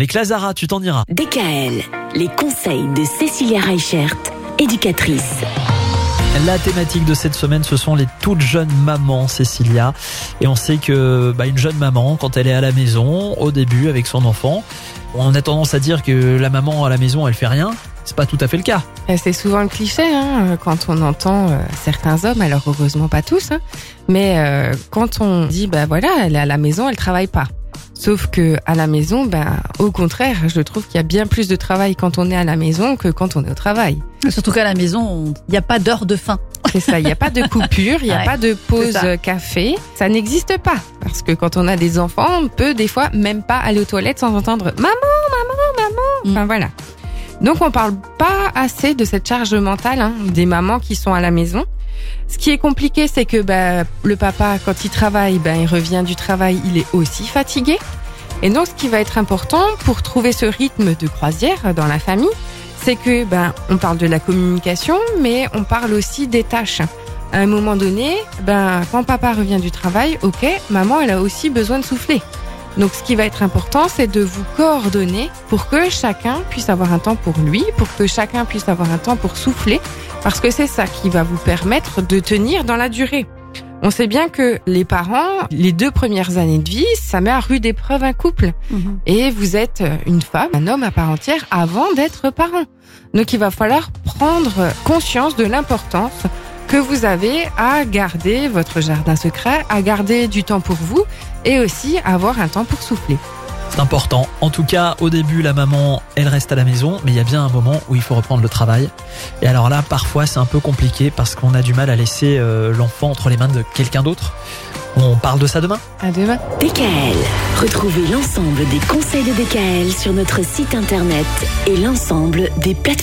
Avec Lazara, tu t'en iras. DKL, les conseils de Cécilia Reichert, éducatrice. La thématique de cette semaine, ce sont les toutes jeunes mamans, Cécilia. Et on sait que bah, une jeune maman, quand elle est à la maison, au début avec son enfant, on a tendance à dire que la maman à la maison, elle fait rien. C'est pas tout à fait le cas. Euh, C'est souvent le cliché hein, quand on entend euh, certains hommes, alors heureusement pas tous, hein, mais euh, quand on dit bah voilà, elle est à la maison, elle travaille pas. Sauf que à la maison, ben au contraire, je trouve qu'il y a bien plus de travail quand on est à la maison que quand on est au travail. Surtout qu'à la maison, il n'y a pas d'heure de faim. C'est ça, il n'y a pas de coupure, il n'y a Ouais, pas de pause ça. café, ça n'existe pas. Parce que quand on a des enfants, on peut des fois même pas aller aux toilettes sans entendre maman, maman, maman. Enfin voilà. Donc on parle pas assez de cette charge mentale hein, des mamans qui sont à la maison. Ce qui est compliqué, c'est que bah, le papa, quand il travaille, ben il revient du travail, il est aussi fatigué. Et donc, ce qui va être important pour trouver ce rythme de croisière dans la famille, c'est que ben on parle de la communication, mais on parle aussi des tâches. À un moment donné, quand papa revient du travail, ok, maman elle a aussi besoin de souffler. Donc ce qui va être important, c'est de vous coordonner pour que chacun puisse avoir un temps pour lui, pour que chacun puisse avoir un temps pour souffler, parce que c'est ça qui va vous permettre de tenir dans la durée. On sait bien que les parents, les deux premières années de vie, ça met à rude épreuve un couple. Et vous êtes une femme, un homme à part entière avant d'être parent. Donc il va falloir prendre conscience de l'importance que vous avez à garder votre jardin secret, à garder du temps pour vous et aussi avoir un temps pour souffler. C'est important. En tout cas, au début, la maman, elle reste à la maison, mais il y a bien un moment où il faut reprendre le travail. Et alors là, parfois, c'est un peu compliqué parce qu'on a du mal à laisser euh, l'enfant entre les mains de quelqu'un d'autre. On parle de ça demain À demain. DKL, retrouvez l'ensemble des conseils de DKL sur notre site internet et l'ensemble des plateformes.